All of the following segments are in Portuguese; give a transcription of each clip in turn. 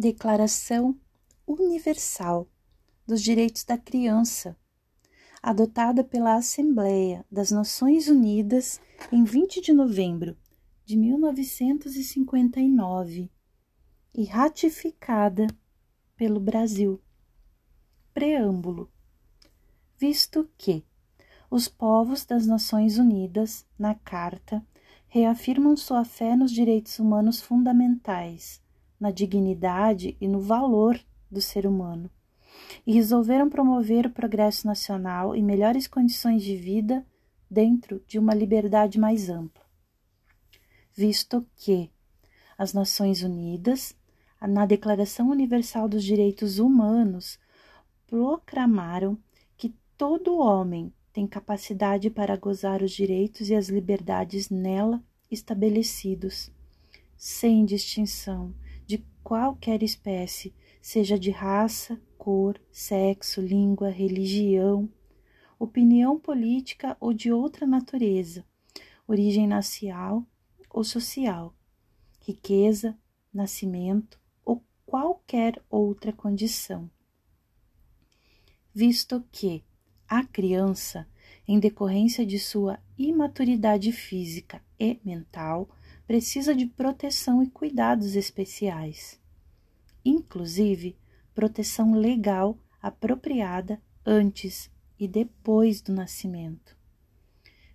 Declaração Universal dos Direitos da Criança, adotada pela Assembleia das Nações Unidas em 20 de novembro de 1959 e ratificada pelo Brasil. Preâmbulo. Visto que os povos das Nações Unidas, na Carta, reafirmam sua fé nos direitos humanos fundamentais na dignidade e no valor do ser humano, e resolveram promover o progresso nacional e melhores condições de vida dentro de uma liberdade mais ampla. Visto que as Nações Unidas, na Declaração Universal dos Direitos Humanos, proclamaram que todo homem tem capacidade para gozar os direitos e as liberdades nela estabelecidos, sem distinção qualquer espécie, seja de raça, cor, sexo, língua, religião, opinião política ou de outra natureza, origem nacional ou social, riqueza, nascimento ou qualquer outra condição. Visto que a criança, em decorrência de sua imaturidade física e mental, precisa de proteção e cuidados especiais, inclusive proteção legal apropriada antes e depois do nascimento,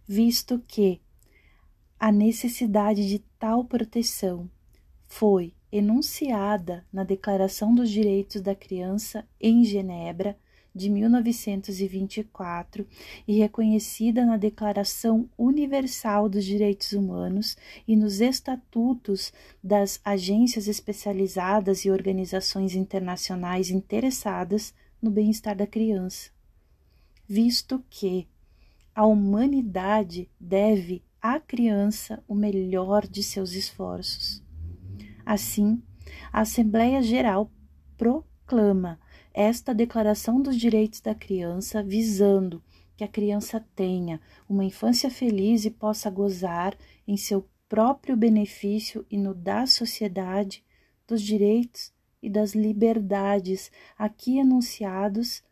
visto que a necessidade de tal proteção foi enunciada na Declaração dos Direitos da Criança em Genebra de 1924 e reconhecida na Declaração Universal dos Direitos Humanos e nos estatutos das agências especializadas e organizações internacionais interessadas no bem-estar da criança. Visto que a humanidade deve à criança o melhor de seus esforços. Assim, a Assembleia Geral proclama esta Declaração dos Direitos da Criança, visando que a criança tenha uma infância feliz e possa gozar em seu próprio benefício e no da sociedade dos direitos e das liberdades aqui enunciados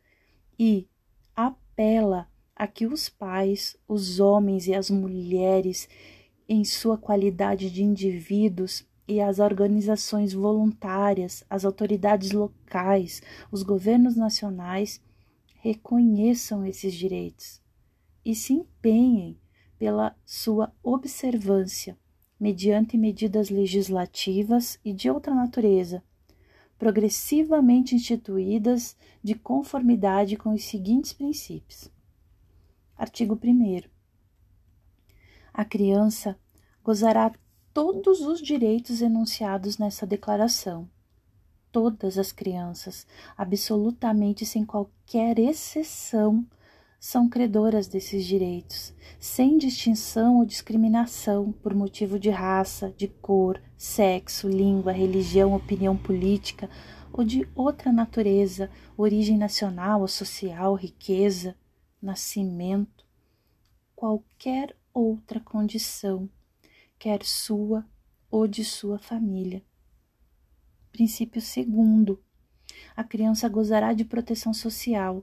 e apela a que os pais, os homens e as mulheres, em sua qualidade de indivíduos, e as organizações voluntárias, as autoridades locais, os governos nacionais reconheçam esses direitos e se empenhem pela sua observância mediante medidas legislativas e de outra natureza, progressivamente instituídas de conformidade com os seguintes princípios. Artigo 1. A criança gozará todos os direitos enunciados nessa declaração. Todas as crianças, absolutamente sem qualquer exceção, são credoras desses direitos, sem distinção ou discriminação por motivo de raça, de cor, sexo, língua, religião, opinião política ou de outra natureza, origem nacional ou social, riqueza, nascimento, qualquer outra condição quer sua ou de sua família. Princípio segundo: a criança gozará de proteção social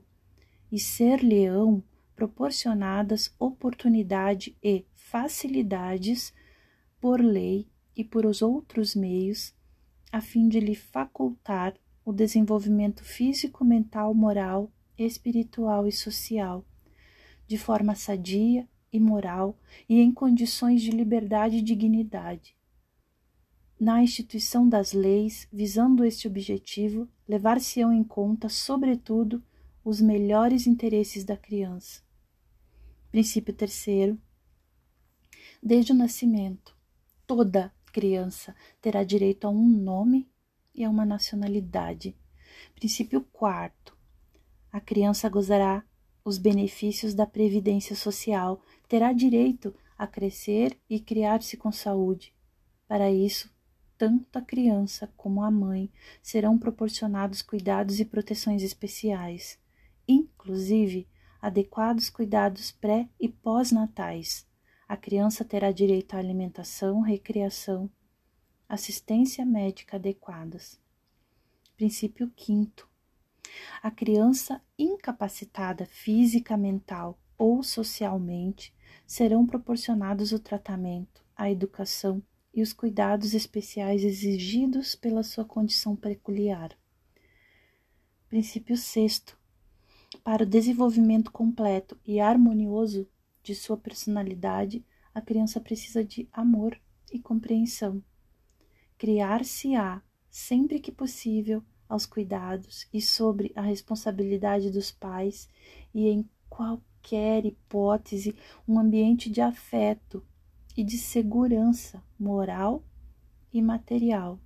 e ser-lhe-ão proporcionadas oportunidade e facilidades por lei e por os outros meios, a fim de lhe facultar o desenvolvimento físico, mental, moral, espiritual e social, de forma sadia e moral e em condições de liberdade e dignidade. Na instituição das leis, visando este objetivo, levar-se-ão em conta, sobretudo, os melhores interesses da criança. Princípio terceiro. Desde o nascimento, toda criança terá direito a um nome e a uma nacionalidade. Princípio quarto. A criança gozará os benefícios da previdência social, terá direito a crescer e criar-se com saúde. Para isso, tanto a criança como a mãe serão proporcionados cuidados e proteções especiais, inclusive adequados cuidados pré e pós-natais. A criança terá direito à alimentação, recreação, assistência médica adequadas. Princípio quinto. A criança incapacitada física, mental ou socialmente serão proporcionados o tratamento, a educação e os cuidados especiais exigidos pela sua condição peculiar. Princípio sexto. Para o desenvolvimento completo e harmonioso de sua personalidade, a criança precisa de amor e compreensão. Criar-se-á, sempre que possível, aos cuidados e sobre a responsabilidade dos pais e em qualquer hipótese um ambiente de afeto e de segurança moral e material.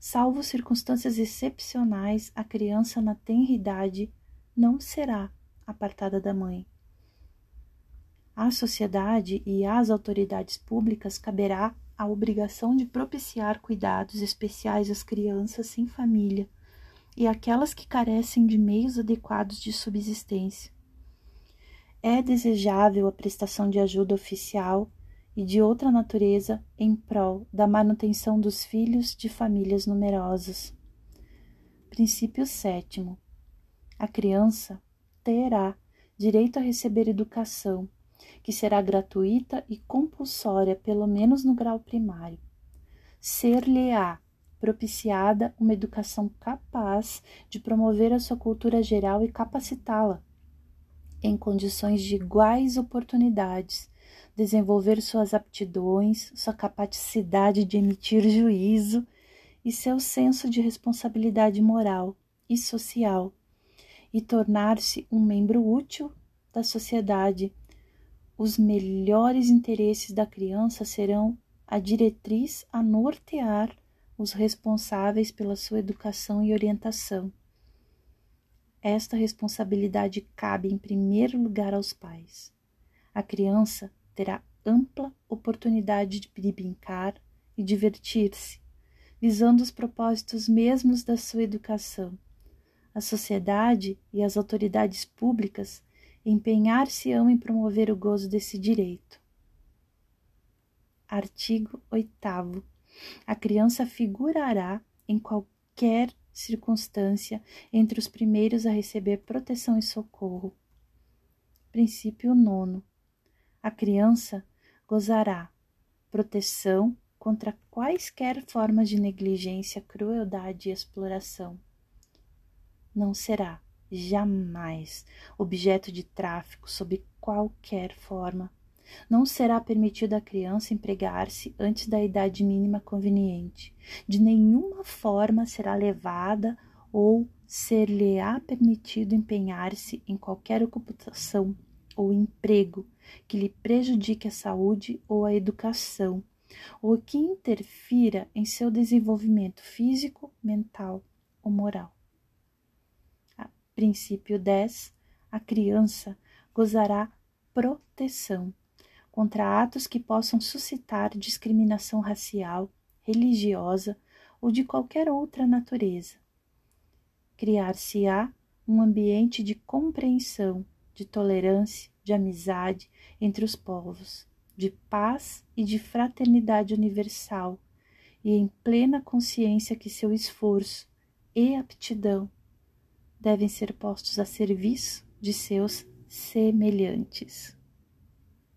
Salvo circunstâncias excepcionais, a criança na tenridade não será apartada da mãe. À sociedade e às autoridades públicas caberá a obrigação de propiciar cuidados especiais às crianças sem família e aquelas que carecem de meios adequados de subsistência. É desejável a prestação de ajuda oficial e de outra natureza em prol da manutenção dos filhos de famílias numerosas. Princípio sétimo. A criança terá direito a receber educação, que será gratuita e compulsória, pelo menos no grau primário. Ser-lhe-á propiciada uma educação capaz de promover a sua cultura geral e capacitá-la em condições de iguais oportunidades desenvolver suas aptidões, sua capacidade de emitir juízo e seu senso de responsabilidade moral e social, e tornar-se um membro útil da sociedade. Os melhores interesses da criança serão a diretriz a nortear os responsáveis pela sua educação e orientação. Esta responsabilidade cabe em primeiro lugar aos pais. A criança terá ampla oportunidade de brincar e divertir-se, visando os propósitos mesmos da sua educação. A sociedade e as autoridades públicas empenhar-se-ão em promover o gozo desse direito. Artigo 8. A criança figurará em qualquer circunstância entre os primeiros a receber proteção e socorro. Princípio nono a criança gozará proteção contra quaisquer formas de negligência, crueldade e exploração. Não será jamais objeto de tráfico sob qualquer forma. Não será permitido à criança empregar-se antes da idade mínima conveniente. De nenhuma forma será levada ou ser-lhe-á permitido empenhar-se em qualquer ocupação ou emprego que lhe prejudique a saúde ou a educação, ou que interfira em seu desenvolvimento físico, mental ou moral. A princípio 10. A criança gozará proteção contra atos que possam suscitar discriminação racial, religiosa ou de qualquer outra natureza. Criar-se-á um ambiente de compreensão de tolerância, de amizade entre os povos, de paz e de fraternidade universal, e em plena consciência que seu esforço e aptidão devem ser postos a serviço de seus semelhantes.